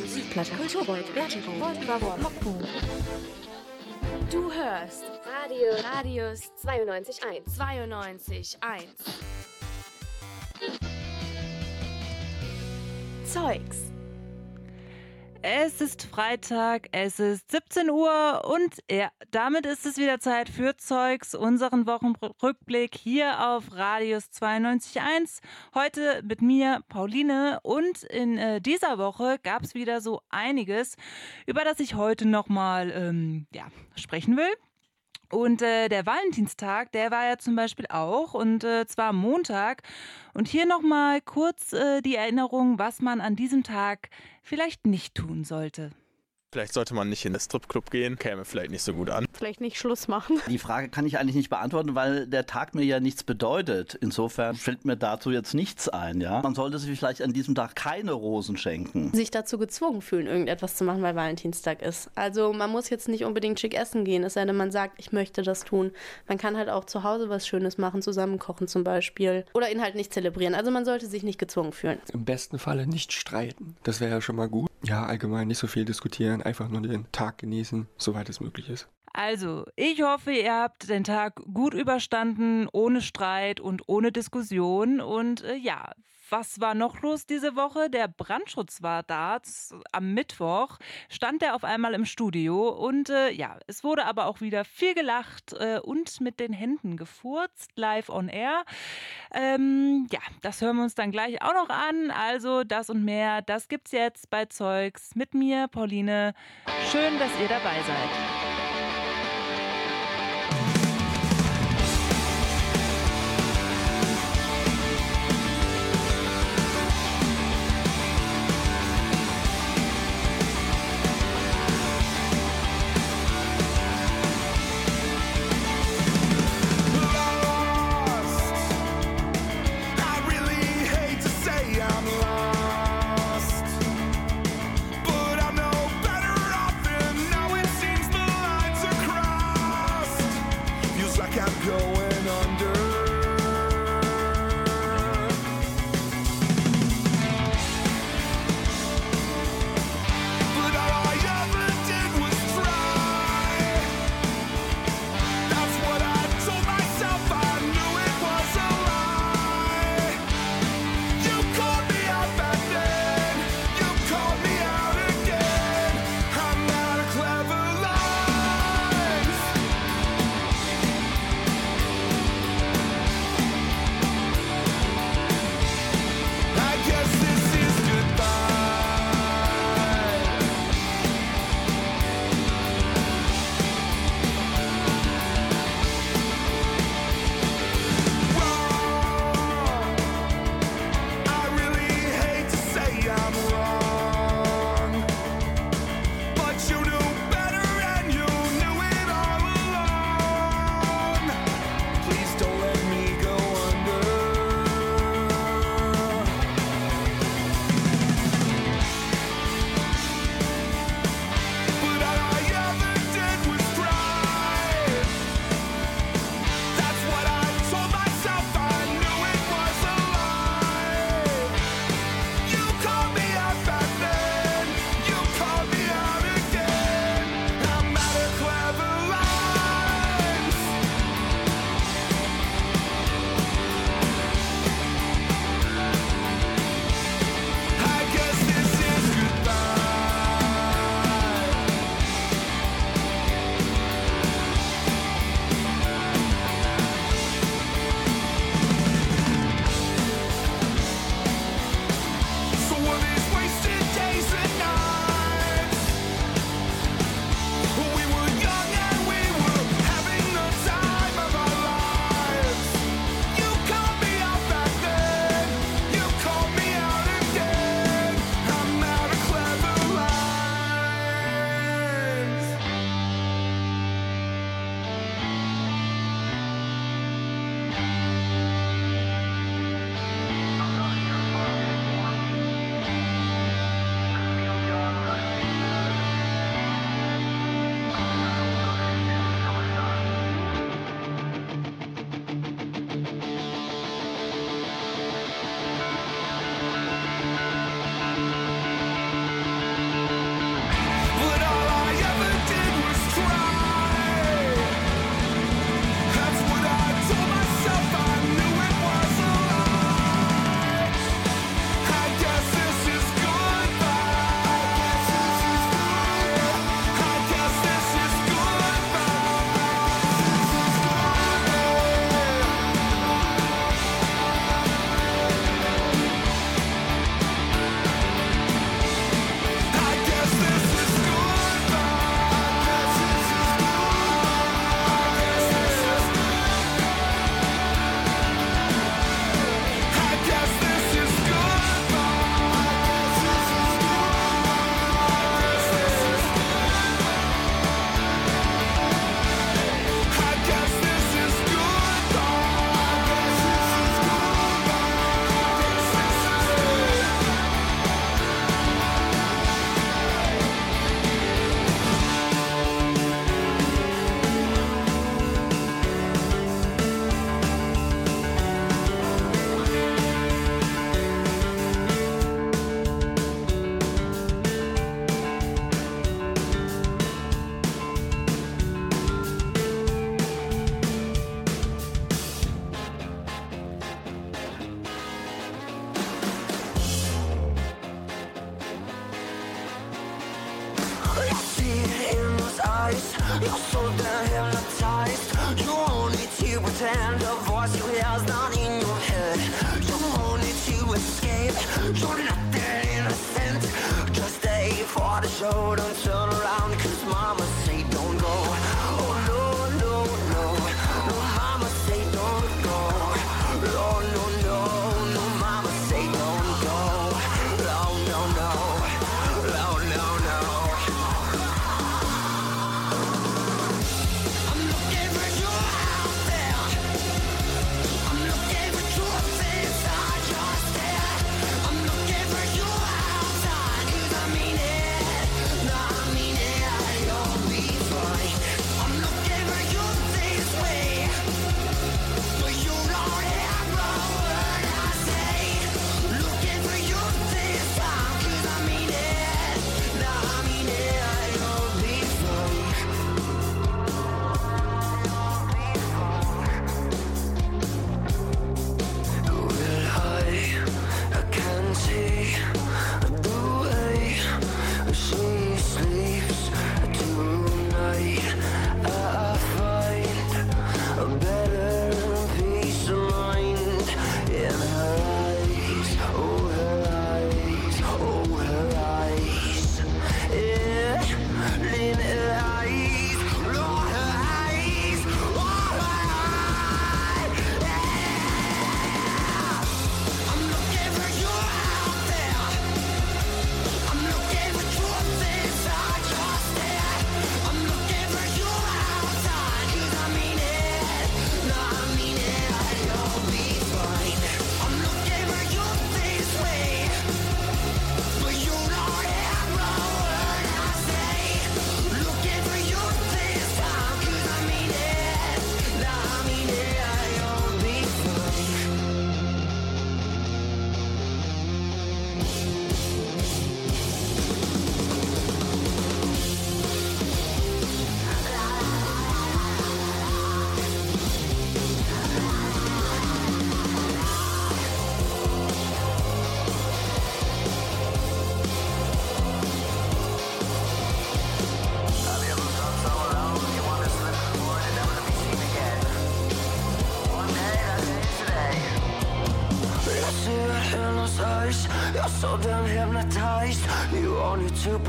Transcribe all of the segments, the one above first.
Musikplatte, Kulturbeut, Vertigo, Mokku. Du hörst Radio Radius 92.1. 92.1. Zeugs. Es ist Freitag, es ist 17 Uhr und ja, damit ist es wieder Zeit für Zeugs, unseren Wochenrückblick hier auf Radius 92.1. Heute mit mir, Pauline, und in äh, dieser Woche gab es wieder so einiges, über das ich heute nochmal ähm, ja, sprechen will. Und äh, der Valentinstag, der war ja zum Beispiel auch und äh, zwar Montag. Und hier nochmal kurz äh, die Erinnerung, was man an diesem Tag vielleicht nicht tun sollte. Vielleicht sollte man nicht in den Stripclub gehen, käme vielleicht nicht so gut an. Vielleicht nicht Schluss machen. Die Frage kann ich eigentlich nicht beantworten, weil der Tag mir ja nichts bedeutet. Insofern fällt mir dazu jetzt nichts ein, ja. Man sollte sich vielleicht an diesem Tag keine Rosen schenken. Sich dazu gezwungen fühlen, irgendetwas zu machen, weil Valentinstag ist. Also man muss jetzt nicht unbedingt schick essen gehen, es sei denn, man sagt, ich möchte das tun. Man kann halt auch zu Hause was Schönes machen, zusammen kochen zum Beispiel. Oder ihn halt nicht zelebrieren. Also man sollte sich nicht gezwungen fühlen. Im besten Falle nicht streiten. Das wäre ja schon mal gut. Ja, allgemein nicht so viel diskutieren, einfach nur den Tag genießen, soweit es möglich ist. Also, ich hoffe, ihr habt den Tag gut überstanden, ohne Streit und ohne Diskussion. Und äh, ja, was war noch los diese Woche? Der Brandschutz war da. Am Mittwoch stand er auf einmal im Studio und äh, ja, es wurde aber auch wieder viel gelacht äh, und mit den Händen gefurzt, live on air. Ähm, ja, das hören wir uns dann gleich auch noch an. Also das und mehr, das gibt's jetzt bei Zeugs mit mir, Pauline. Schön, dass ihr dabei seid.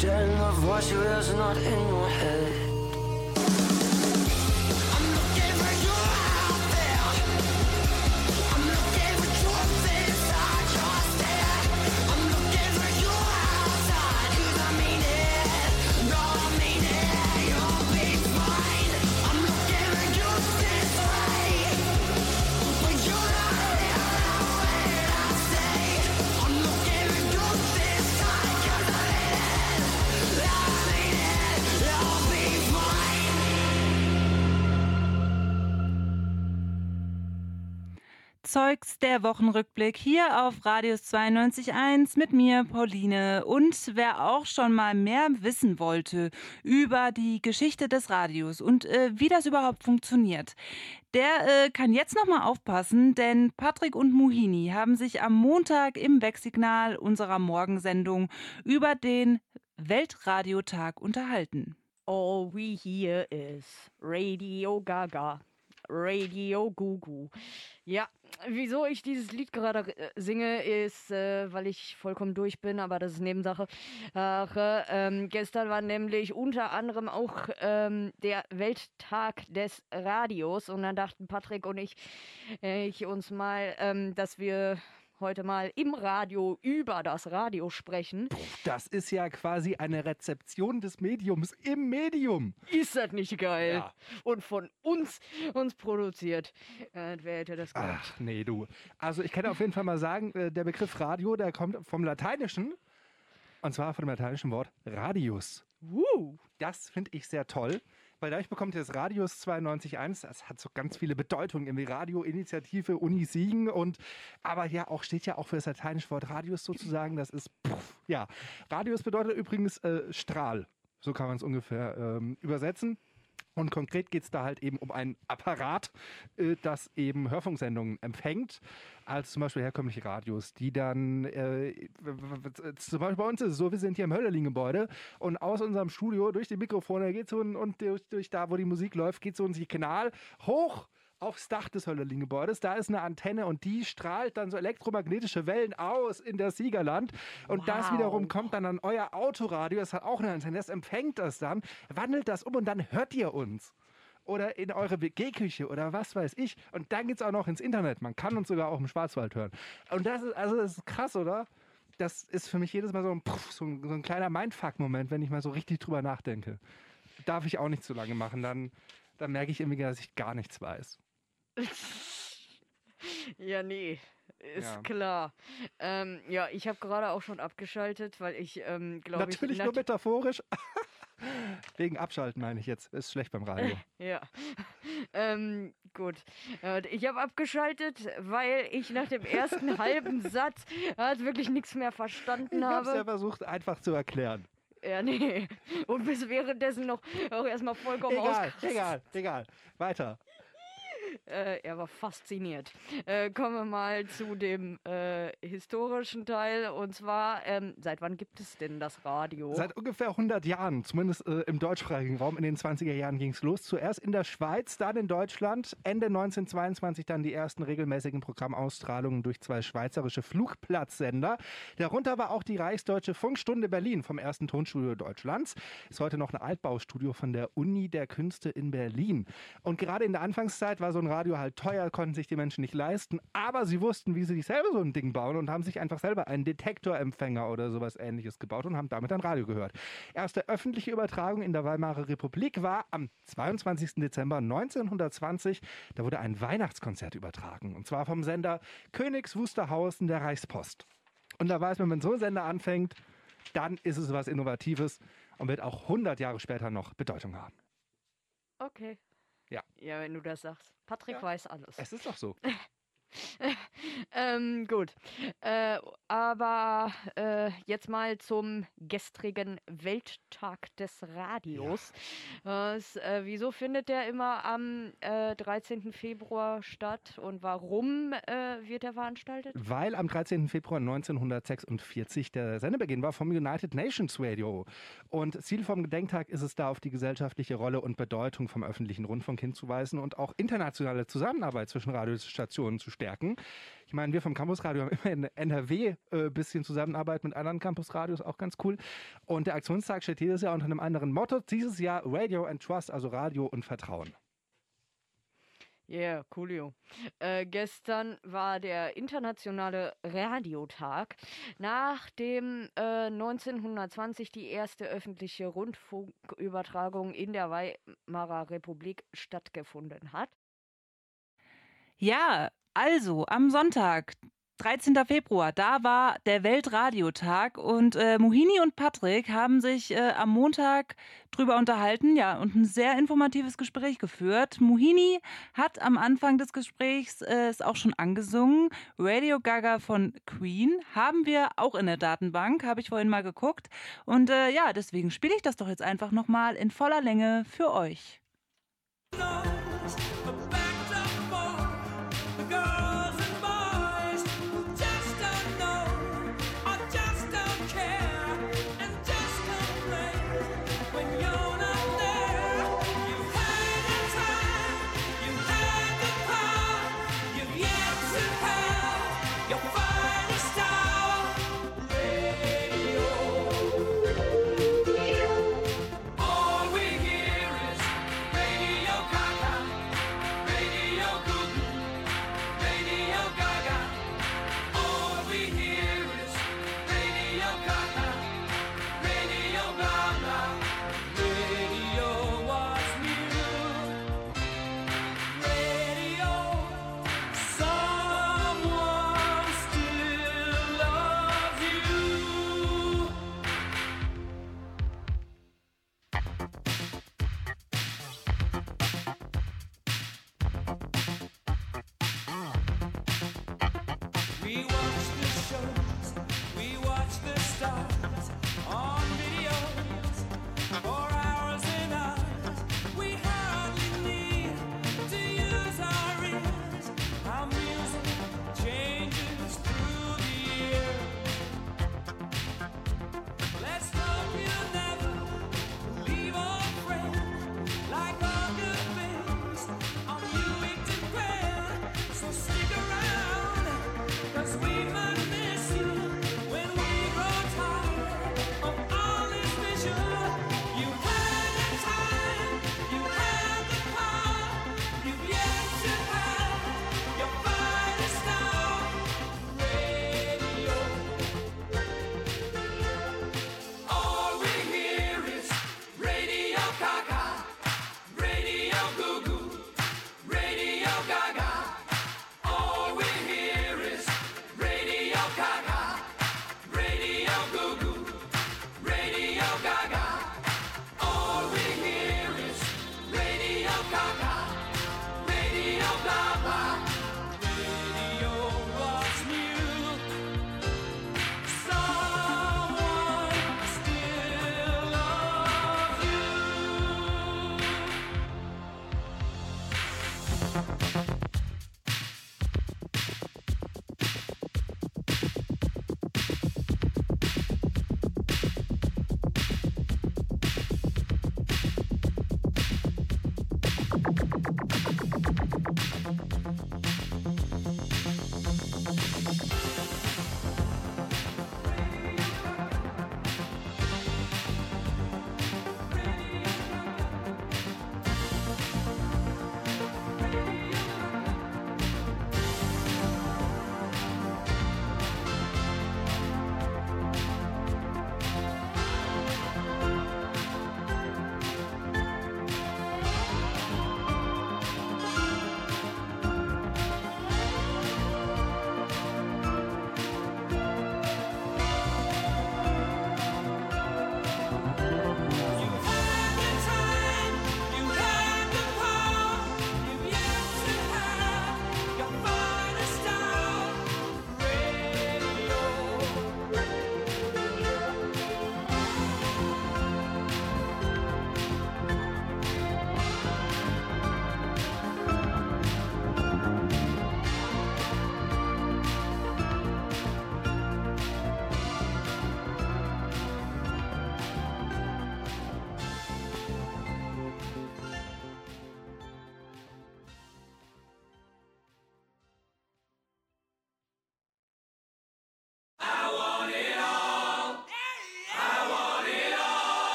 Pretend the voice you hear is not in Zeugs der Wochenrückblick hier auf Radius 92.1 mit mir, Pauline. Und wer auch schon mal mehr wissen wollte über die Geschichte des Radios und äh, wie das überhaupt funktioniert, der äh, kann jetzt noch mal aufpassen, denn Patrick und Muhini haben sich am Montag im Wegsignal unserer Morgensendung über den Weltradiotag unterhalten. All we hear is Radio Gaga, Radio Gugu. Ja, wieso ich dieses Lied gerade äh, singe, ist, äh, weil ich vollkommen durch bin, aber das ist Nebensache. Ach, äh, ähm, gestern war nämlich unter anderem auch ähm, der Welttag des Radios und dann dachten Patrick und ich, äh, ich uns mal, ähm, dass wir heute mal im Radio über das Radio sprechen. Das ist ja quasi eine Rezeption des Mediums im Medium. Ist das nicht geil? Ja. Und von uns, uns produziert. Äh, wer hätte das gedacht? Ach, nee, du. Also ich kann auf jeden Fall mal sagen, äh, der Begriff Radio, der kommt vom Lateinischen. Und zwar von dem lateinischen Wort Radius. Woo. Das finde ich sehr toll. Weil dadurch bekommt ihr das Radius 92.1, das hat so ganz viele Bedeutungen, irgendwie Radio-Initiative, Uni Siegen und aber ja auch steht ja auch für das lateinische Wort Radius sozusagen, das ist pff, ja. Radius bedeutet übrigens äh, Strahl, so kann man es ungefähr ähm, übersetzen. Und konkret geht es da halt eben um ein Apparat, äh, das eben Hörfunksendungen empfängt, als zum Beispiel herkömmliche Radios, die dann, äh, zum Beispiel bei uns ist es so, wir sind hier im Hölderlin-Gebäude und aus unserem Studio durch die Mikrofone geht so ein, und durch, durch da, wo die Musik läuft, geht so ein Signal hoch aufs Dach des Hölderlin-Gebäudes. Da ist eine Antenne und die strahlt dann so elektromagnetische Wellen aus in das Siegerland. Und das Wow. wiederum kommt dann an euer Autoradio. Das hat auch eine Antenne. Das empfängt das dann, wandelt das um und dann hört ihr uns. Oder in eure WG-Küche oder was weiß ich. Und dann geht es auch noch ins Internet. Man kann uns sogar auch im Schwarzwald hören. Und das ist, also das ist krass, oder? Das ist für mich jedes Mal so ein, so ein, so ein kleiner Mindfuck-Moment, wenn ich mal so richtig drüber nachdenke. Darf ich auch nicht zu lange machen. Dann, dann merke ich irgendwie, dass ich gar nichts weiß. Ja, nee, ist Ja. klar. Ähm, ja, ich habe gerade auch schon abgeschaltet, weil ich, ähm, glaube ich... Natürlich nur nat- metaphorisch. Wegen Abschalten meine ich jetzt. Ist schlecht beim Radio. Ja, ähm, gut. Äh, Ich habe abgeschaltet, weil ich nach dem ersten halben Satz halt wirklich nichts mehr verstanden Ich habe es ja habe. versucht, einfach zu erklären. Ja, nee. Und bis währenddessen noch auch erstmal vollkommen Egal, egal, egal. Weiter. Äh, er war fasziniert. Äh, kommen wir mal zu dem äh, historischen Teil. Und zwar, ähm, seit wann gibt es denn das Radio? Seit ungefähr 100 Jahren, zumindest äh, im deutschsprachigen Raum, in den 20er Jahren ging es los. Zuerst in der Schweiz, dann in Deutschland. Ende 1922 dann die ersten regelmäßigen Programmausstrahlungen durch zwei schweizerische Flugplatzsender. Darunter war auch die Reichsdeutsche Funkstunde Berlin vom ersten Tonstudio Deutschlands. Ist heute noch ein Altbaustudio von der Uni der Künste in Berlin. Und gerade in der Anfangszeit war so ein Radio halt teuer, konnten sich die Menschen nicht leisten. Aber sie wussten, wie sie sich selber so ein Ding bauen und haben sich einfach selber einen Detektorempfänger oder sowas ähnliches gebaut und haben damit ein Radio gehört. Erste öffentliche Übertragung in der Weimarer Republik war am 22. Dezember 1920. Da wurde ein Weihnachtskonzert übertragen. Und zwar vom Sender Königs Wusterhausen der Reichspost. Und da weiß man, wenn so ein Sender anfängt, dann ist es was Innovatives und wird auch 100 Jahre später noch Bedeutung haben. Okay. Ja. Ja, wenn du das sagst. Patrick weiß alles. Es ist doch so. ähm, gut. Äh, aber äh, jetzt mal zum gestrigen Welttag des Radios. Was, äh, wieso findet der immer am äh, 13. Februar statt und warum äh, wird er veranstaltet? Weil am 13. Februar 1946 der Sendebeginn war vom United Nations Radio. Und Ziel vom Gedenktag ist es da, auf die gesellschaftliche Rolle und Bedeutung vom öffentlichen Rundfunk hinzuweisen und auch internationale Zusammenarbeit zwischen Radiostationen zu stärken. Ich meine, wir vom Campusradio haben immer in NRW ein äh, bisschen Zusammenarbeit mit anderen Campusradios, auch ganz cool. Und der Aktionstag steht jedes Jahr unter einem anderen Motto. Dieses Jahr Radio and Trust, also Radio und Vertrauen. Ja, yeah, coolio. Äh, gestern war der internationale Radiotag, nachdem äh, 1920 die erste öffentliche Rundfunkübertragung in der Weimarer Republik stattgefunden hat. Ja, also am Sonntag, 13. Februar, da war der Weltradiotag und äh, Mohini und Patrick haben sich äh, am Montag drüber unterhalten, ja, und ein sehr informatives Gespräch geführt. Mohini hat am Anfang des Gesprächs äh, es auch schon angesungen. Radio Gaga von Queen haben wir auch in der Datenbank, habe ich vorhin mal geguckt. Und äh, ja, deswegen spiele ich das doch jetzt einfach nochmal in voller Länge für euch. All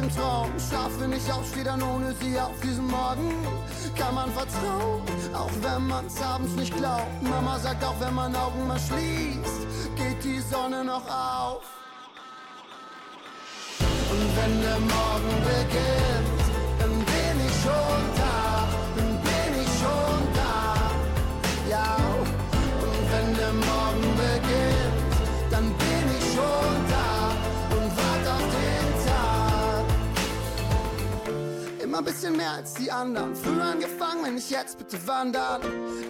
im Traum, schlafe nicht auf, stehe dann ohne sie auf diesen Morgen. Kann man vertrauen, auch wenn man's abends nicht glaubt. Mama sagt auch, wenn man Augen mal schließt, geht die Sonne noch auf. Und wenn der Morgen beginnt, ein bisschen mehr als die anderen. Früher angefangen, wenn ich jetzt bitte wandern.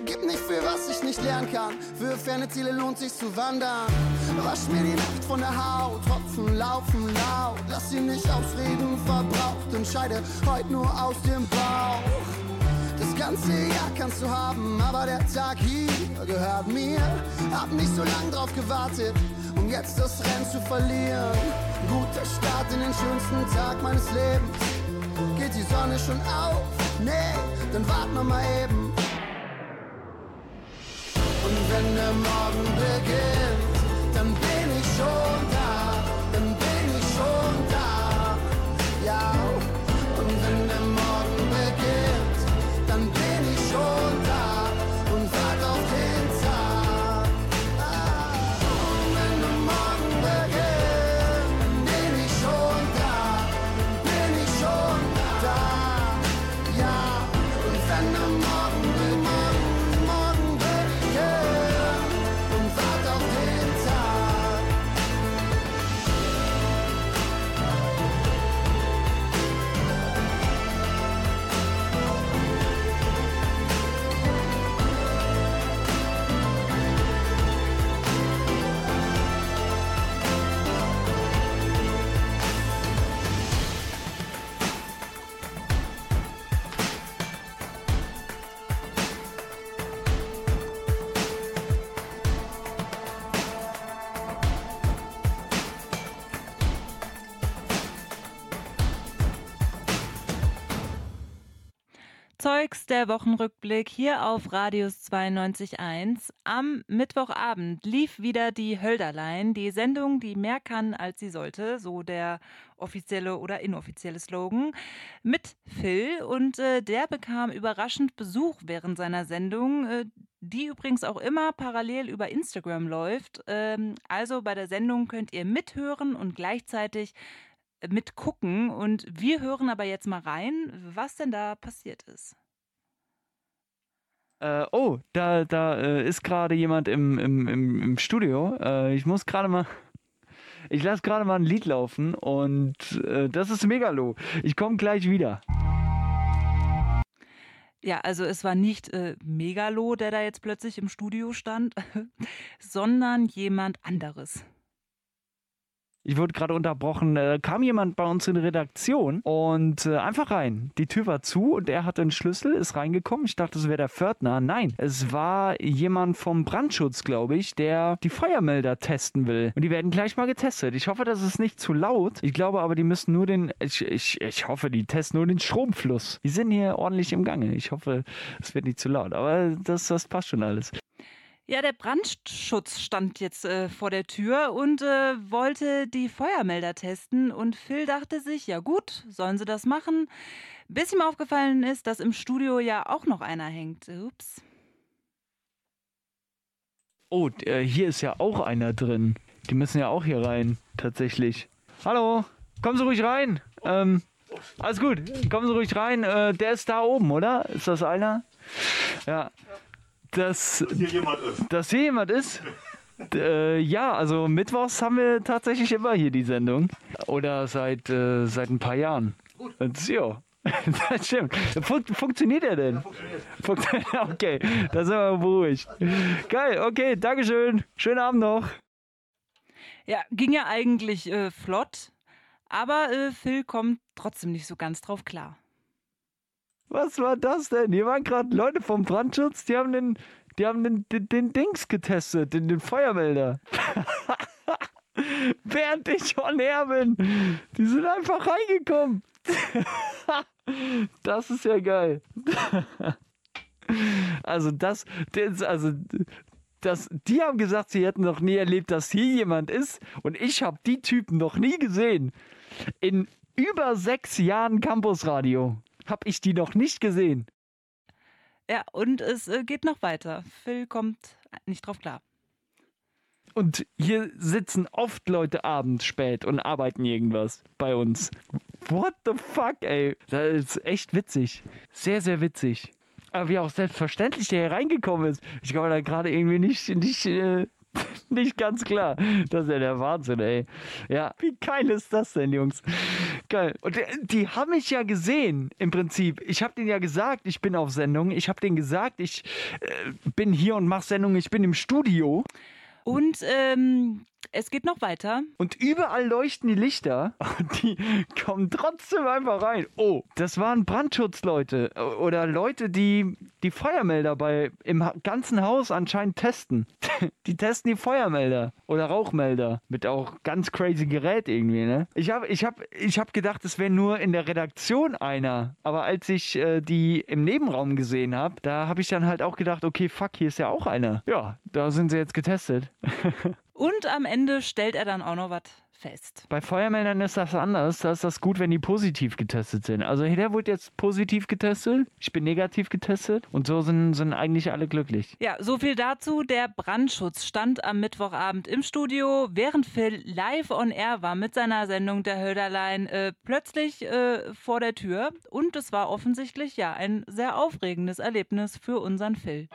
Gib nicht für was ich nicht lernen kann. Für ferne Ziele lohnt sich zu wandern. Wasch mir die Nacht von der Haut, Tropfen laufen laut. Lass sie nicht aufs Reden verbraucht. Entscheide heute nur aus dem Bauch. Das ganze Jahr kannst du haben, aber der Tag hier gehört mir. Hab nicht so lang drauf gewartet, um jetzt das Rennen zu verlieren. Guter Start in den schönsten Tag meines Lebens. Geht die Sonne schon auf? Nee, dann warten wir mal eben. Und wenn der Morgen beginnt, Zeugs, der Wochenrückblick hier auf Radius 92.1. Am Mittwochabend lief wieder die Hölderlein, die Sendung, die mehr kann, als sie sollte, so der offizielle oder inoffizielle Slogan, mit Phil. Und äh, der bekam überraschend Besuch während seiner Sendung, äh, die übrigens auch immer parallel über Instagram läuft. Ähm, also bei der Sendung könnt ihr mithören und gleichzeitig mitgucken. Und wir hören aber jetzt mal rein, was denn da passiert ist. Äh, oh, da, da äh, ist gerade jemand im, im, im, im Studio. Äh, ich muss gerade mal. Ich lasse gerade mal ein Lied laufen und äh, das ist Megalo. Ich komme gleich wieder. Ja, also es war nicht äh, Megalo, der da jetzt plötzlich im Studio stand, sondern jemand anderes. Ich wurde gerade unterbrochen. Äh, kam jemand bei uns in die Redaktion und äh, einfach rein. Die Tür war zu und er hatte einen Schlüssel, ist reingekommen. Ich dachte, es wäre der Pförtner. Nein, es war jemand vom Brandschutz, glaube ich, der die Feuermelder testen will. Und die werden gleich mal getestet. Ich hoffe, das ist nicht zu laut. Ich glaube aber, die müssen nur den. Ich, ich, ich hoffe, die testen nur den Stromfluss. Die sind hier ordentlich im Gange. Ich hoffe, es wird nicht zu laut. Aber das, das passt schon alles. Ja, der Brandschutz stand jetzt äh, vor der Tür und äh, wollte die Feuermelder testen. Und Phil dachte sich, ja gut, sollen sie das machen. Bis ihm aufgefallen ist, dass im Studio ja auch noch einer hängt. Ups. Oh, äh, hier ist ja auch einer drin. Die müssen ja auch hier rein, tatsächlich. Hallo, kommen Sie ruhig rein. Ähm, alles gut, kommen Sie ruhig rein. Äh, der ist da oben, oder? Ist das einer? Ja. Dass, hier jemand ist. Dass hier jemand ist? äh, ja, also mittwochs haben wir tatsächlich immer hier die Sendung. Oder seit, äh, seit ein paar Jahren. Gut. Ja. Das stimmt. Fun funktioniert er denn? Ja, funktioniert. okay, da sind wir beruhigt. Geil, okay, Dankeschön. Schönen Abend noch. Ja, ging ja eigentlich äh, flott, aber äh, Phil kommt trotzdem nicht so ganz drauf klar. Was war das denn? Hier waren gerade Leute vom Brandschutz, die haben den, die haben den, den, den Dings getestet, den, den Feuermelder. Während ich on air bin. Die sind einfach reingekommen. das ist ja geil. also das, das also das, die haben gesagt, sie hätten noch nie erlebt, dass hier jemand ist und ich habe die Typen noch nie gesehen. In über sechs Jahren Campusradio habe ich die noch nicht gesehen. Ja, und es äh, geht noch weiter. Phil kommt nicht drauf klar. Und hier sitzen oft Leute abends spät und arbeiten irgendwas bei uns. What the fuck, ey? Das ist echt witzig. Sehr, sehr witzig. Aber wie auch selbstverständlich der hier reingekommen ist. Ich komme da gerade irgendwie nicht, nicht, äh, nicht ganz klar. Das ist ja der Wahnsinn, ey. Ja, wie geil ist das denn, Jungs? Geil. Und die, die haben mich ja gesehen, im Prinzip. Ich habe denen ja gesagt, ich bin auf Sendung. Ich habe denen gesagt, ich äh, bin hier und mache Sendung. Ich bin im Studio. Und ähm, es geht noch weiter. Und überall leuchten die Lichter. Und die kommen trotzdem einfach rein. Oh, das waren Brandschutzleute. Oder Leute, die die Feuermelder bei, im ganzen Haus anscheinend testen. Die testen die Feuermelder oder Rauchmelder. Mit auch ganz crazy Gerät irgendwie, ne? Ich habe ich hab, ich hab gedacht, es wäre nur in der Redaktion einer. Aber als ich äh, die im Nebenraum gesehen habe, da habe ich dann halt auch gedacht, okay, fuck, hier ist ja auch einer. Ja, da sind sie jetzt getestet. Und am Ende stellt er dann auch noch was fest. Bei Feuermeldern ist das anders. Da ist das gut, wenn die positiv getestet sind. Also der wurde jetzt positiv getestet, ich bin negativ getestet und so sind, sind eigentlich alle glücklich. Ja, so viel dazu. Der Brandschutz stand am Mittwochabend im Studio, während Phil live on air war mit seiner Sendung Der Hölderlein äh, plötzlich äh, vor der Tür. Und es war offensichtlich ja ein sehr aufregendes Erlebnis für unseren Phil.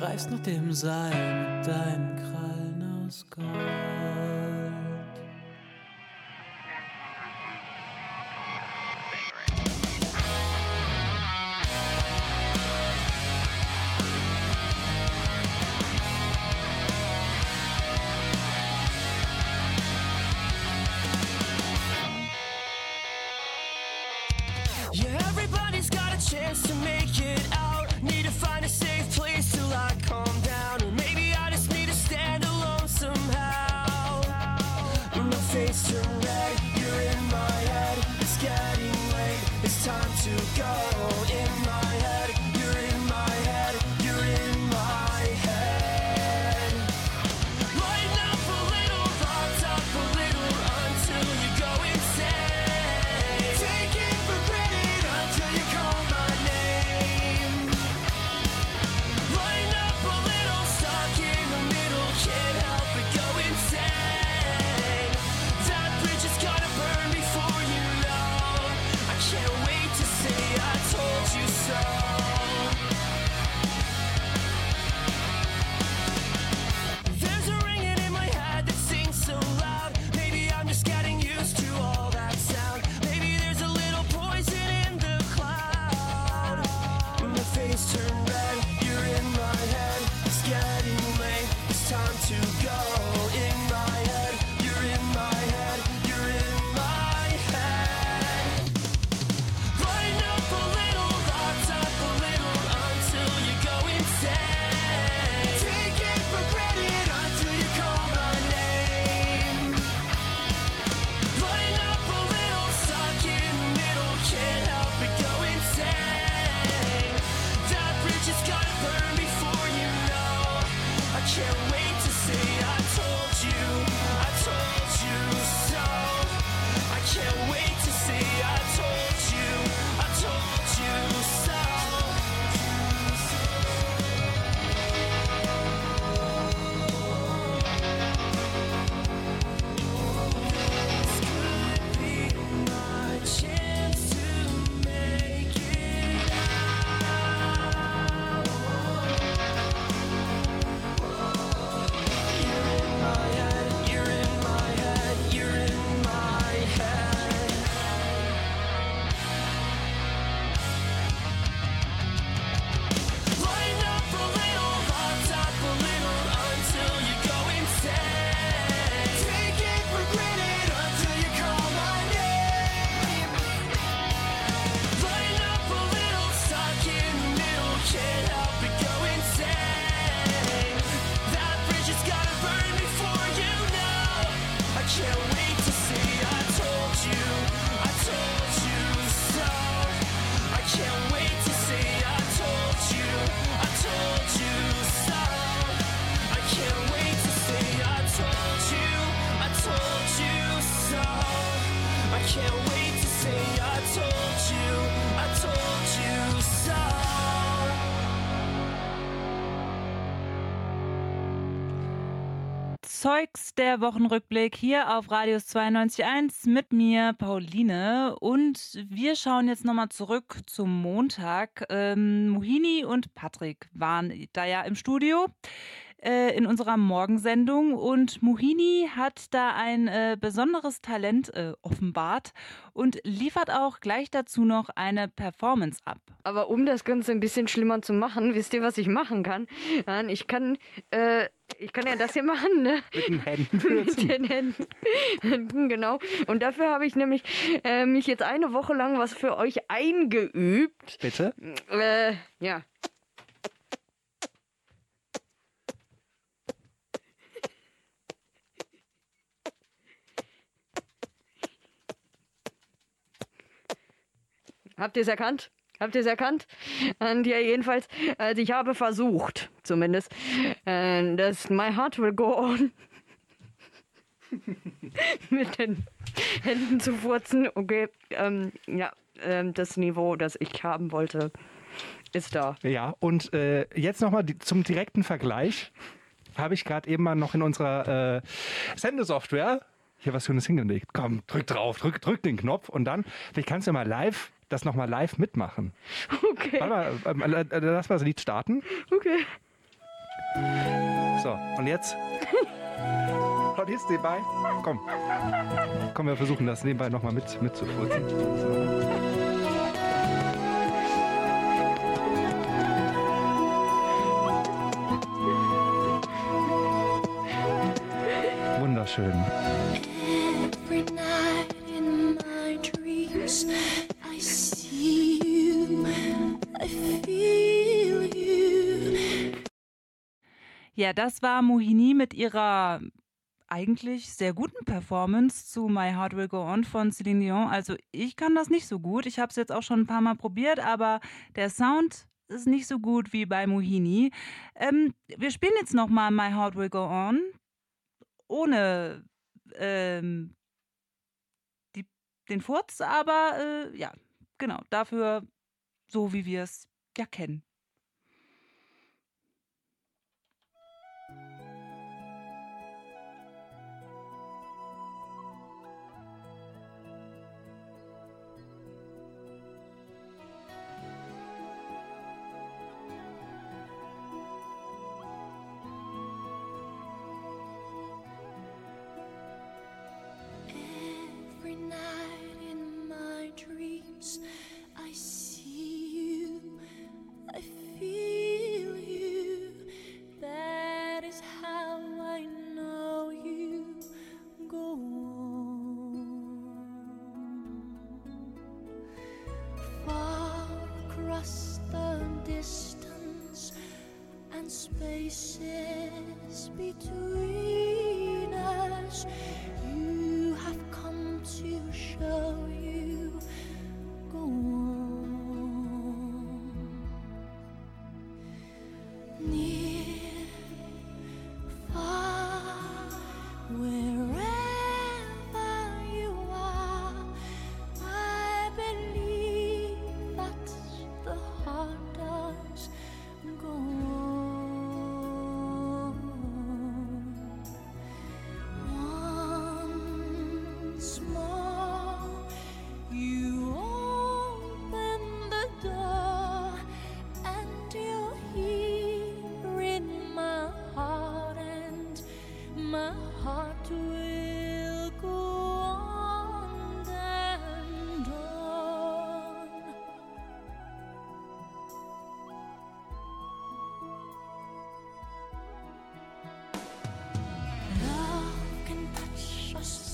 Greifst nach dem Seil mit deinen Krallen aus Gold. Der Wochenrückblick hier auf Radius 92.1 mit mir, Pauline. Und wir schauen jetzt nochmal zurück zum Montag. Ähm, Mohini und Patrick waren da ja im Studio äh, in unserer Morgensendung und Mohini hat da ein äh, besonderes Talent äh, offenbart und liefert auch gleich dazu noch eine Performance ab. Aber um das Ganze ein bisschen schlimmer zu machen, wisst ihr, was ich machen kann? Ich kann, äh, ich kann ja das hier machen, ne? Mit den Händen Mit den Händen. Händen, genau. Und dafür habe ich nämlich äh, mich jetzt eine Woche lang was für euch eingeübt. Bitte? Äh, ja. Habt ihr es erkannt? Habt ihr es erkannt? Und ja, jedenfalls, also ich habe versucht, zumindest, äh, dass My Heart Will Go On mit den Händen zu furzen. Okay, ähm, ja, ähm, das Niveau, das ich haben wollte, ist da. Ja, und äh, jetzt nochmal zum direkten Vergleich. Habe ich gerade eben mal noch in unserer äh, Sendesoftware hier was Schönes hingelegt. Komm, drück drauf, drück, drück den Knopf und dann, vielleicht kannst du mal live, das nochmal live mitmachen. Okay. Warte mal, äh, äh, lass mal das Lied starten. Okay. So, und jetzt? Und jetzt nebenbei? Komm. Komm, wir versuchen das nebenbei nochmal mit, mitzufurzen. So. Wunderschön. Every night in my dreams, Ja, das war Mohini mit ihrer eigentlich sehr guten Performance zu My Heart Will Go On von Celine Dion. Also ich kann das nicht so gut. Ich habe es jetzt auch schon ein paar Mal probiert, aber der Sound ist nicht so gut wie bei Mohini. Ähm, wir spielen jetzt nochmal My Heart Will Go On ohne ähm, die, den Furz, aber äh, ja, genau, dafür so, wie wir es ja kennen.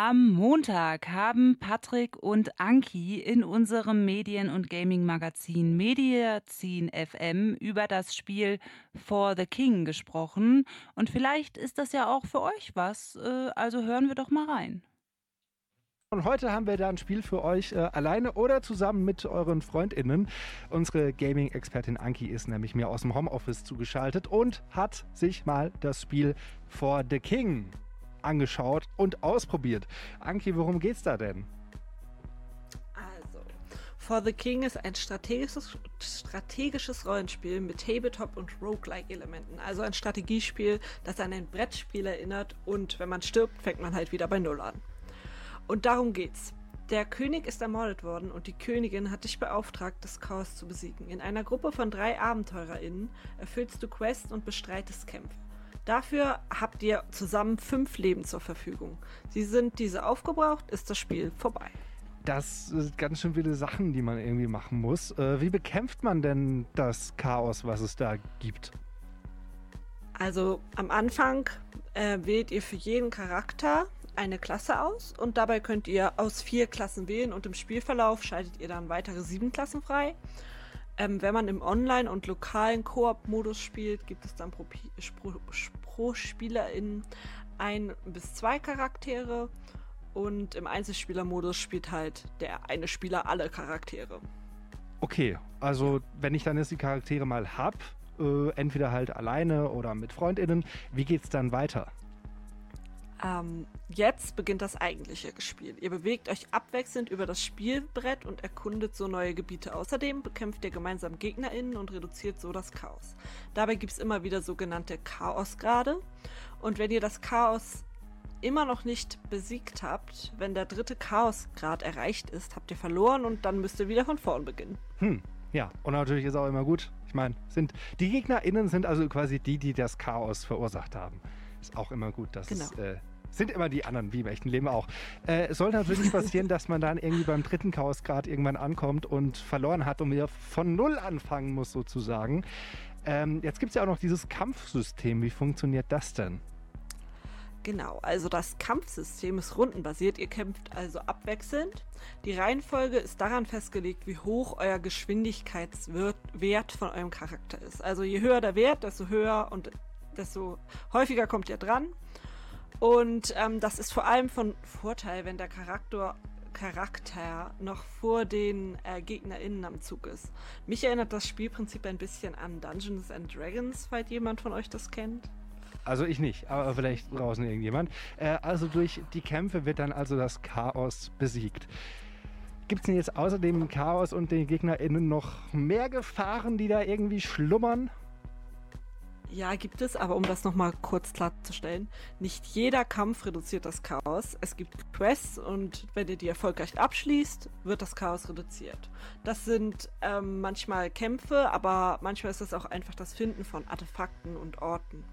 Am Montag haben Patrick und Anki in unserem Medien- und Gaming-Magazin Mediazin FM über das Spiel For the King gesprochen. Und vielleicht ist das ja auch für euch was. äh, Also hören wir doch mal rein. Und heute haben wir da ein Spiel für euch äh, alleine oder zusammen mit euren FreundInnen. Unsere Gaming-Expertin Anki ist nämlich mir aus dem Homeoffice zugeschaltet und hat sich mal das Spiel For the King angeschaut und ausprobiert. Anki, worum geht's da denn? Also, For the King ist ein strategisches, strategisches Rollenspiel mit Tabletop- und Roguelike-Elementen. Also ein Strategiespiel, das an ein Brettspiel erinnert und wenn man stirbt, fängt man halt wieder bei Null an. Und darum geht's. Der König ist ermordet worden und die Königin hat dich beauftragt, das Chaos zu besiegen. In einer Gruppe von drei AbenteurerInnen erfüllst du Quests und bestreitest Kämpfe. Dafür habt ihr zusammen fünf Leben zur Verfügung. Sie sind diese aufgebraucht, ist das Spiel vorbei. Das sind ganz schön viele Sachen, die man irgendwie machen muss. Äh, wie bekämpft man denn das Chaos, was es da gibt? Also am Anfang äh, wählt ihr für jeden Charakter eine Klasse aus und dabei könnt ihr aus vier Klassen wählen und im Spielverlauf schaltet ihr dann weitere sieben Klassen frei. Ähm, wenn man im Online- und lokalen Koop-Modus spielt, gibt es dann pro, pro, pro SpielerInnen ein bis zwei Charaktere und im Einzelspieler-Modus spielt halt der eine Spieler alle Charaktere. Okay, also wenn ich dann jetzt die Charaktere mal hab, äh, entweder halt alleine oder mit FreundInnen, wie geht's dann weiter? Ähm, jetzt beginnt das eigentliche Spiel. Ihr bewegt euch abwechselnd über das Spielbrett und erkundet so neue Gebiete. Außerdem bekämpft ihr gemeinsam GegnerInnen und reduziert so das Chaos. Dabei gibt es immer wieder sogenannte Chaosgrade. Und wenn ihr das Chaos immer noch nicht besiegt habt, wenn der dritte Chaosgrad erreicht ist, habt ihr verloren und dann müsst ihr wieder von vorn beginnen. Hm, ja, und natürlich ist auch immer gut. Ich meine, sind die GegnerInnen sind also quasi die, die das Chaos verursacht haben. Ist auch immer gut, dass es Genau. äh, sind immer die anderen, wie im echten Leben auch. Äh, es soll natürlich nicht passieren, dass man dann irgendwie beim dritten Chaosgrad irgendwann ankommt und verloren hat und wieder von Null anfangen muss, sozusagen. Ähm, jetzt gibt es ja auch noch dieses Kampfsystem. Wie funktioniert das denn? Genau, also das Kampfsystem ist rundenbasiert. Ihr kämpft also abwechselnd. Die Reihenfolge ist daran festgelegt, wie hoch euer Geschwindigkeitswert von eurem Charakter ist. Also je höher der Wert, desto höher und desto häufiger kommt ihr dran. Und ähm, das ist vor allem von Vorteil, wenn der Charakter, Charakter noch vor den äh, GegnerInnen am Zug ist. Mich erinnert das Spielprinzip ein bisschen an Dungeons and Dragons, falls jemand von euch das kennt. Also ich nicht, aber vielleicht draußen irgendjemand. Äh, also durch die Kämpfe wird dann also das Chaos besiegt. Gibt es denn jetzt außer dem Chaos und den GegnerInnen noch mehr Gefahren, die da irgendwie schlummern? Ja, gibt es, aber um das nochmal kurz klarzustellen, nicht jeder Kampf reduziert das Chaos. Es gibt Quests und wenn ihr die erfolgreich abschließt, wird das Chaos reduziert. Das sind ähm, manchmal Kämpfe, aber manchmal ist es auch einfach das Finden von Artefakten und Orten.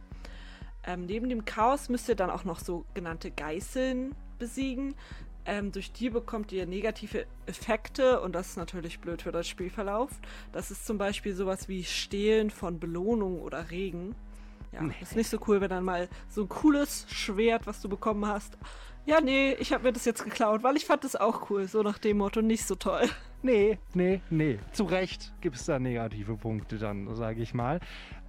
Ähm, neben dem Chaos müsst ihr dann auch noch sogenannte Geißeln besiegen. Ähm, durch die bekommt ihr negative Effekte und das ist natürlich blöd für das Spielverlauf. Das ist zum Beispiel sowas wie Stehlen von Belohnung oder Regen. Ja, ist nicht so cool, wenn dann mal so ein cooles Schwert, was du bekommen hast. Ja, nee, ich habe mir das jetzt geklaut, weil ich fand das auch cool. So nach dem Motto, nicht so toll. Nee, nee, nee. Zu Recht gibt es da negative Punkte dann, sage ich mal.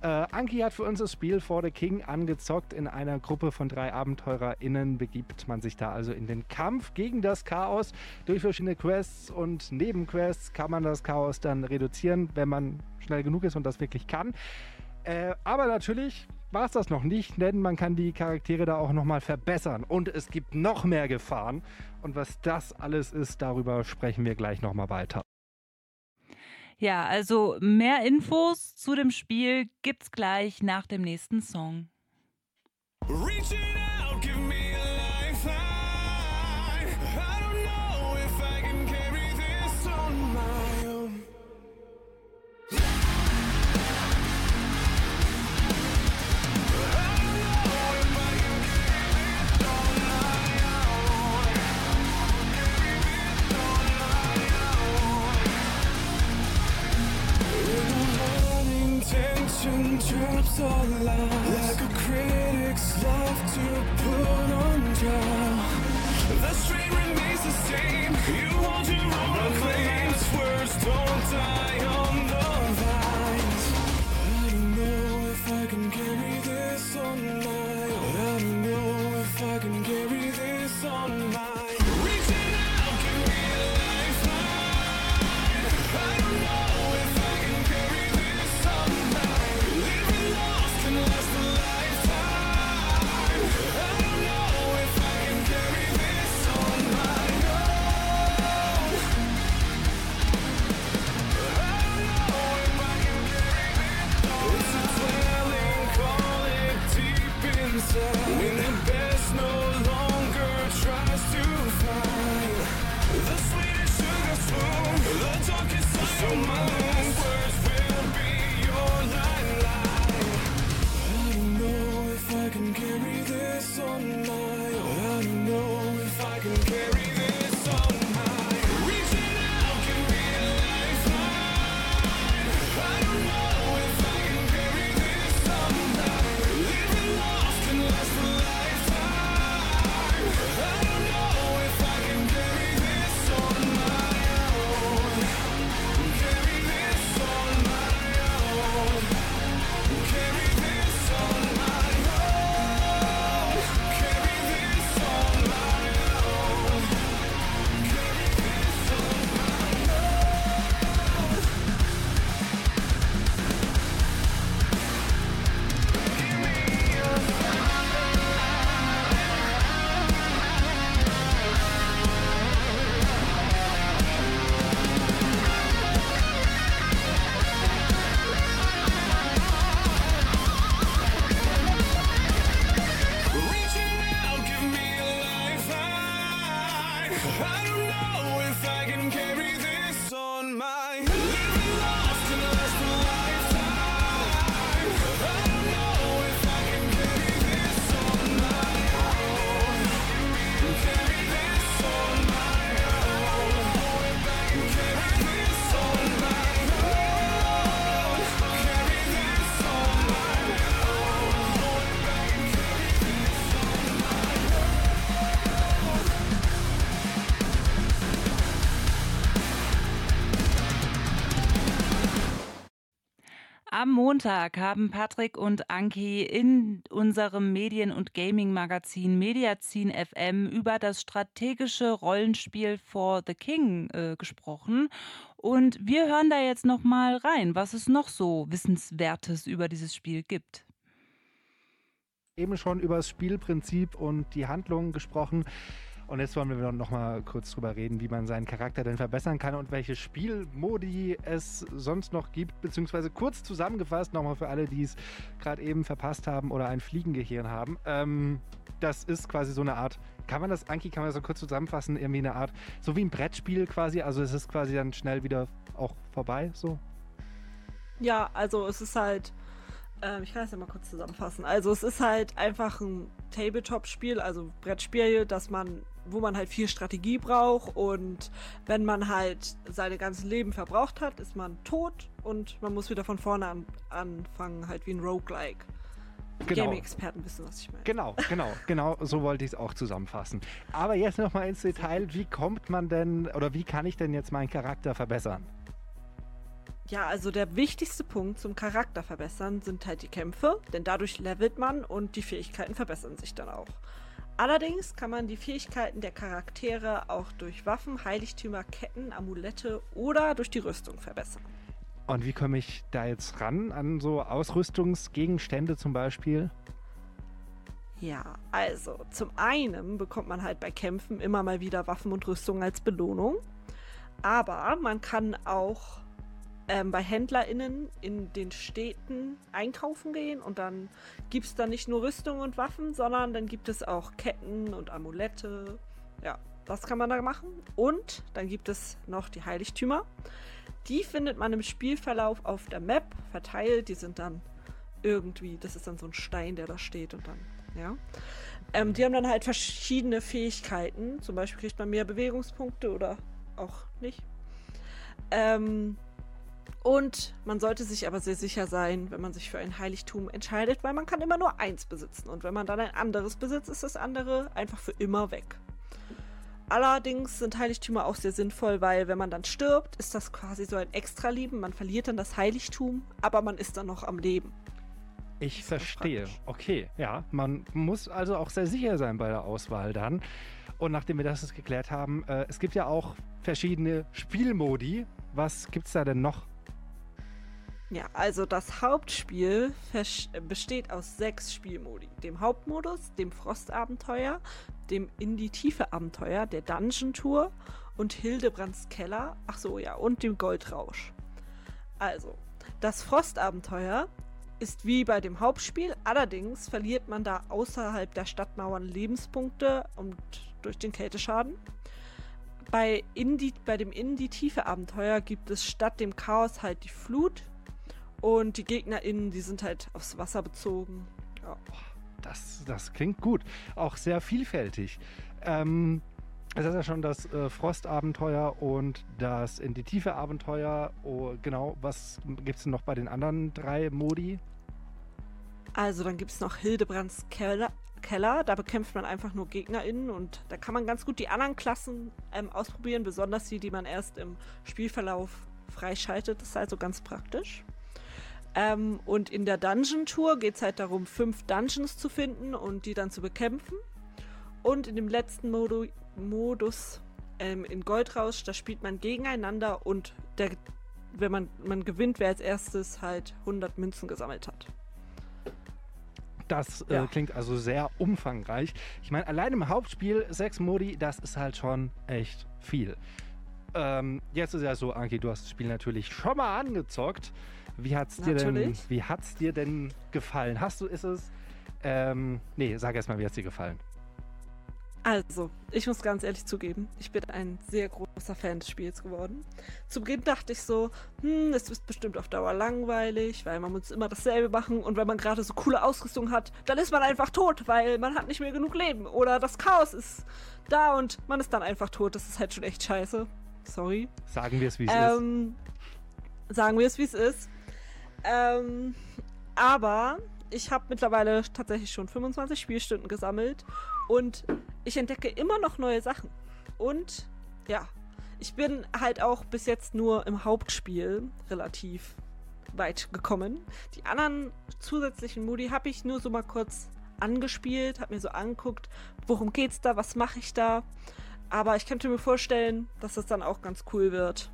Äh, Anki hat für uns das Spiel For the King angezockt. In einer Gruppe von drei AbenteurerInnen begibt man sich da also in den Kampf gegen das Chaos. Durch verschiedene Quests und Nebenquests kann man das Chaos dann reduzieren, wenn man schnell genug ist und das wirklich kann. Äh, aber natürlich war es das noch nicht, denn man kann die Charaktere da auch nochmal verbessern. Und es gibt noch mehr Gefahren. Und was das alles ist, darüber sprechen wir gleich nochmal weiter. Ja, also mehr Infos zu dem Spiel gibt's gleich nach dem nächsten Song. Reaching keeps all lies Like a critic's love to put on trial. The strain remains the same. You hold your own claims Words don't die on the vines. I don't know if I can carry this on my tomorrow. Montag haben Patrick und Anki in unserem Medien- und Gaming-Magazin Mediazin FM über das strategische Rollenspiel For the King äh, gesprochen. Und wir hören da jetzt noch mal rein, was es noch so Wissenswertes über dieses Spiel gibt. Eben schon über das Spielprinzip und die Handlungen gesprochen. Und jetzt wollen wir noch mal kurz drüber reden, wie man seinen Charakter denn verbessern kann und welche Spielmodi es sonst noch gibt, beziehungsweise kurz zusammengefasst nochmal für alle, die es gerade eben verpasst haben oder ein Fliegengehirn haben. Ähm, das ist quasi so eine Art, kann man das, Anki, kann man das so kurz zusammenfassen, irgendwie eine Art, so wie ein Brettspiel quasi, also es ist quasi dann schnell wieder auch vorbei, so? Ja, also es ist halt, ähm, ich kann das ja mal kurz zusammenfassen. Also es ist halt einfach ein Tabletop-Spiel, also Brettspiel, dass man, wo man halt viel Strategie braucht und wenn man halt seine ganze Leben verbraucht hat, ist man tot und man muss wieder von vorne an, anfangen, halt wie ein Roguelike. Genau. Gaming-Experten wissen, was ich meine. Genau, genau, genau, so wollte ich es auch zusammenfassen. Aber jetzt noch mal ins Detail, wie kommt man denn oder wie kann ich denn jetzt meinen Charakter verbessern? Ja, also der wichtigste Punkt zum Charakter verbessern sind halt die Kämpfe, denn dadurch levelt man und die Fähigkeiten verbessern sich dann auch. Allerdings kann man die Fähigkeiten der Charaktere auch durch Waffen, Heiligtümer, Ketten, Amulette oder durch die Rüstung verbessern. Und wie komme ich da jetzt ran an so Ausrüstungsgegenstände zum Beispiel? Ja, also zum einen bekommt man halt bei Kämpfen immer mal wieder Waffen und Rüstung als Belohnung. Aber man kann auch ähm, bei HändlerInnen in den Städten einkaufen gehen und dann gibt es da nicht nur Rüstung und Waffen, sondern dann gibt es auch Ketten und Amulette. Ja, das kann man da machen. Und dann gibt es noch die Heiligtümer. Die findet man im Spielverlauf auf der Map verteilt. Die sind dann irgendwie, das ist dann so ein Stein, der da steht und dann, ja. Ähm, die haben dann halt verschiedene Fähigkeiten. Zum Beispiel kriegt man mehr Bewegungspunkte oder auch nicht. Ähm, und man sollte sich aber sehr sicher sein, wenn man sich für ein Heiligtum entscheidet, weil man kann immer nur eins besitzen. Und wenn man dann ein anderes besitzt, ist das andere einfach für immer weg. Allerdings sind Heiligtümer auch sehr sinnvoll, weil wenn man dann stirbt, ist das quasi so ein Extra-Leben. Man verliert dann das Heiligtum, aber man ist dann noch am Leben. Ich verstehe. Okay, ja. Man muss also auch sehr sicher sein bei der Auswahl dann. Und nachdem wir das jetzt geklärt haben, äh, es gibt ja auch verschiedene Spielmodi. Was gibt's da denn noch? Ja, also das Hauptspiel besteht aus sechs Spielmodi. Dem Hauptmodus, dem Frostabenteuer, dem In die Tiefe Abenteuer, der Dungeon Tour und Hildebrands Keller. Ach so, ja, und dem Goldrausch. Also, das Frostabenteuer ist wie bei dem Hauptspiel, allerdings verliert man da außerhalb der Stadtmauern Lebenspunkte und durch den Kälteschaden. Bei, in die, bei dem In die Tiefe Abenteuer gibt es statt dem Chaos halt die Flut und die GegnerInnen, die sind halt aufs Wasser bezogen. Ja. Das, das klingt gut. Auch sehr vielfältig. Ähm, es ist ja schon das äh, Frostabenteuer und das In die Tiefe Abenteuer. Oh, genau, was gibt es denn noch bei den anderen drei Modi? Also dann gibt es noch Hildebrands Keller, Keller. Da bekämpft man einfach nur GegnerInnen und da kann man ganz gut die anderen Klassen ähm, ausprobieren, besonders die, die man erst im Spielverlauf freischaltet. Das ist also ganz praktisch. Ähm, und in der Dungeon Tour geht es halt darum, fünf Dungeons zu finden und die dann zu bekämpfen. Und in dem letzten Modu Modus ähm, in Goldrausch, da spielt man gegeneinander und der, wenn man, man gewinnt, wer als erstes halt 100 Münzen gesammelt hat. Das äh, Ja. klingt also sehr umfangreich. Ich meine, allein im Hauptspiel sechs Modi, das ist halt schon echt viel. Ähm, jetzt ist ja so, Anki, du hast das Spiel natürlich schon mal angezockt. Wie hat's dir denn, Natürlich. wie hat's dir denn gefallen? Hast du, ist es, ähm, nee, sag erst mal, wie hat's dir gefallen? Also, ich muss ganz ehrlich zugeben, ich bin ein sehr großer Fan des Spiels geworden. Zu Beginn dachte ich so, hm, es ist bestimmt auf Dauer langweilig, weil man muss immer dasselbe machen und wenn man gerade so coole Ausrüstung hat, dann ist man einfach tot, weil man hat nicht mehr genug Leben oder das Chaos ist da und man ist dann einfach tot. Das ist halt schon echt scheiße. Sorry. Sagen wir es, wie es ist. Ähm, sagen wir es, wie es ist. Ähm, aber ich habe mittlerweile tatsächlich schon 25 Spielstunden gesammelt und ich entdecke immer noch neue Sachen. Und ja, ich bin halt auch bis jetzt nur im Hauptspiel relativ weit gekommen. Die anderen zusätzlichen Modi habe ich nur so mal kurz angespielt, habe mir so angeguckt, worum geht's da, was mache ich da. Aber ich könnte mir vorstellen, dass das dann auch ganz cool wird.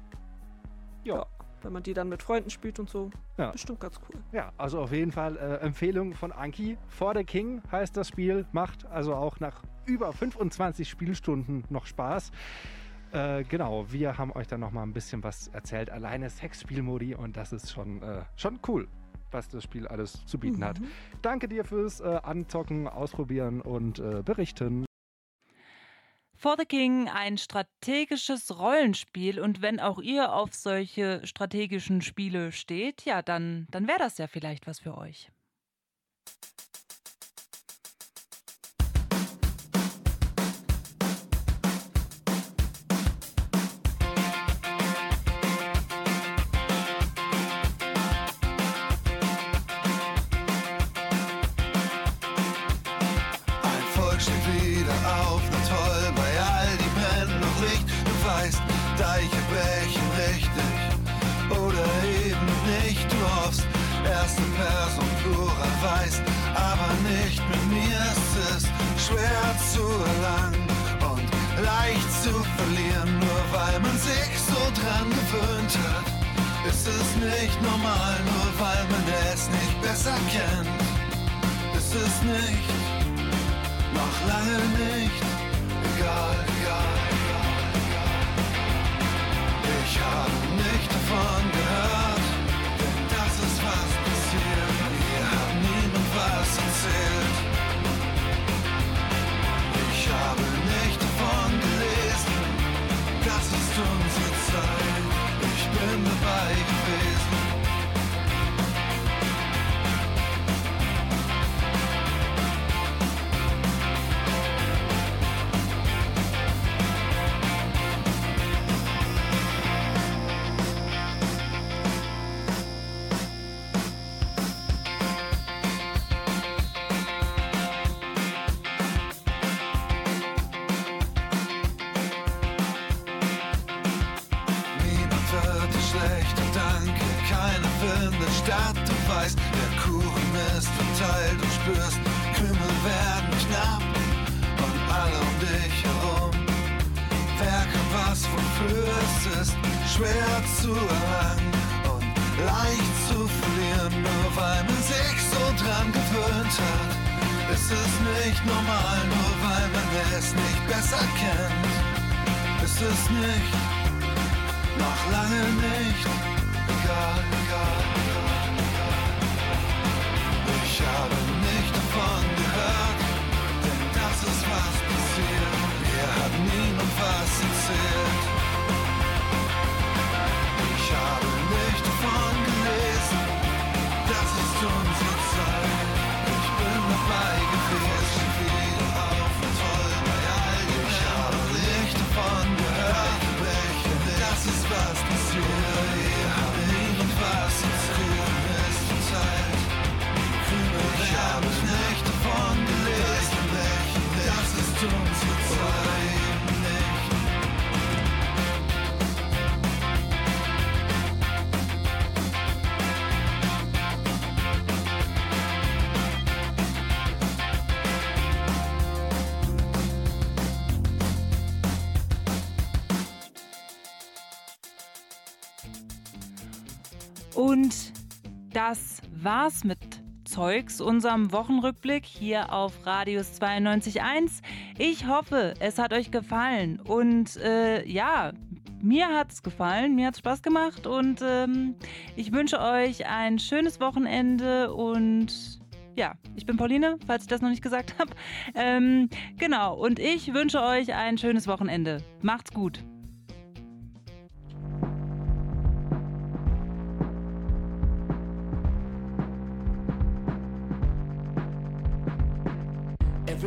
Ja. Wenn man die dann mit Freunden spielt und so. Ja. Bestimmt ganz cool. Ja, also auf jeden Fall äh, Empfehlung von Anki. For the King heißt das Spiel, macht also auch nach über 25 Spielstunden noch Spaß. Äh, genau, wir haben euch dann noch mal ein bisschen was erzählt. Alleine sechs Spielmodi und das ist schon, äh, schon cool, was das Spiel alles zu bieten hat. Danke dir fürs äh, Anzocken, Ausprobieren und äh, Berichten. For the King ein strategisches Rollenspiel und wenn auch ihr auf solche strategischen Spiele steht, ja, dann, dann wäre das ja vielleicht was für euch. Zu erlangen und leicht zu verlieren, nur weil man sich so dran gewöhnt hat. Ist es nicht normal, nur weil man es nicht besser kennt. Ist es nicht noch lange nicht. Egal, egal, das war's mit Zeugs, unserem Wochenrückblick hier auf Radius 92.1. Ich hoffe, es hat euch gefallen. Und äh, ja, mir hat's gefallen, mir hat's Spaß gemacht. Und ähm, ich wünsche euch ein schönes Wochenende und ja, ich bin Pauline, falls ich das noch nicht gesagt habe. Ähm, genau, und ich wünsche euch ein schönes Wochenende. Macht's gut.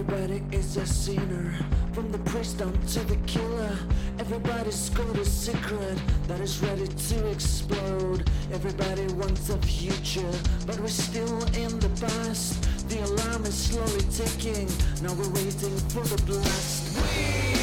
Everybody is a sinner, from the priest down to the killer. Everybody's got a secret that is ready to explode. Everybody wants a future, but we're still in the past. The alarm is slowly ticking, now we're waiting for the blast. We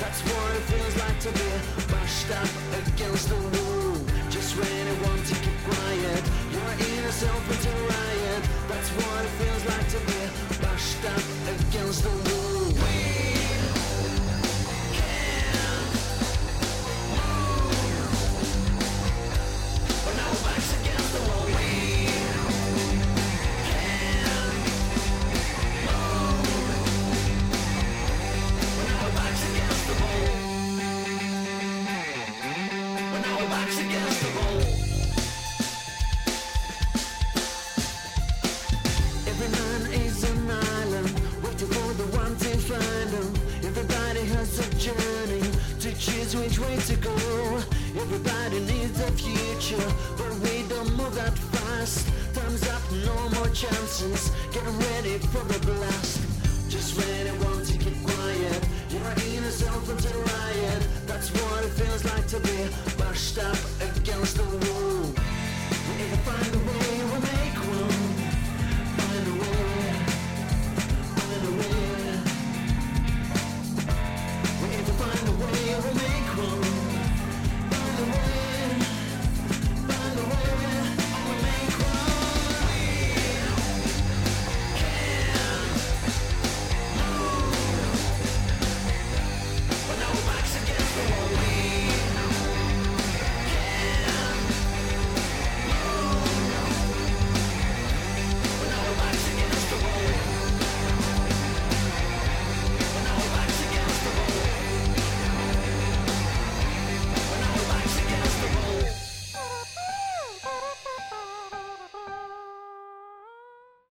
That's what it feels like to be bashed up against the wall. Just when you want to keep quiet, your inner self wants to riot. That's what it feels like to be bashed up against the wall. Everybody needs a future, but we don't move that fast. Time's up, no more chances. Get ready for the blast. Just really want to keep quiet. you're in a self wants riot. That's what it feels like to be pushed up against the wall. We need to find a way.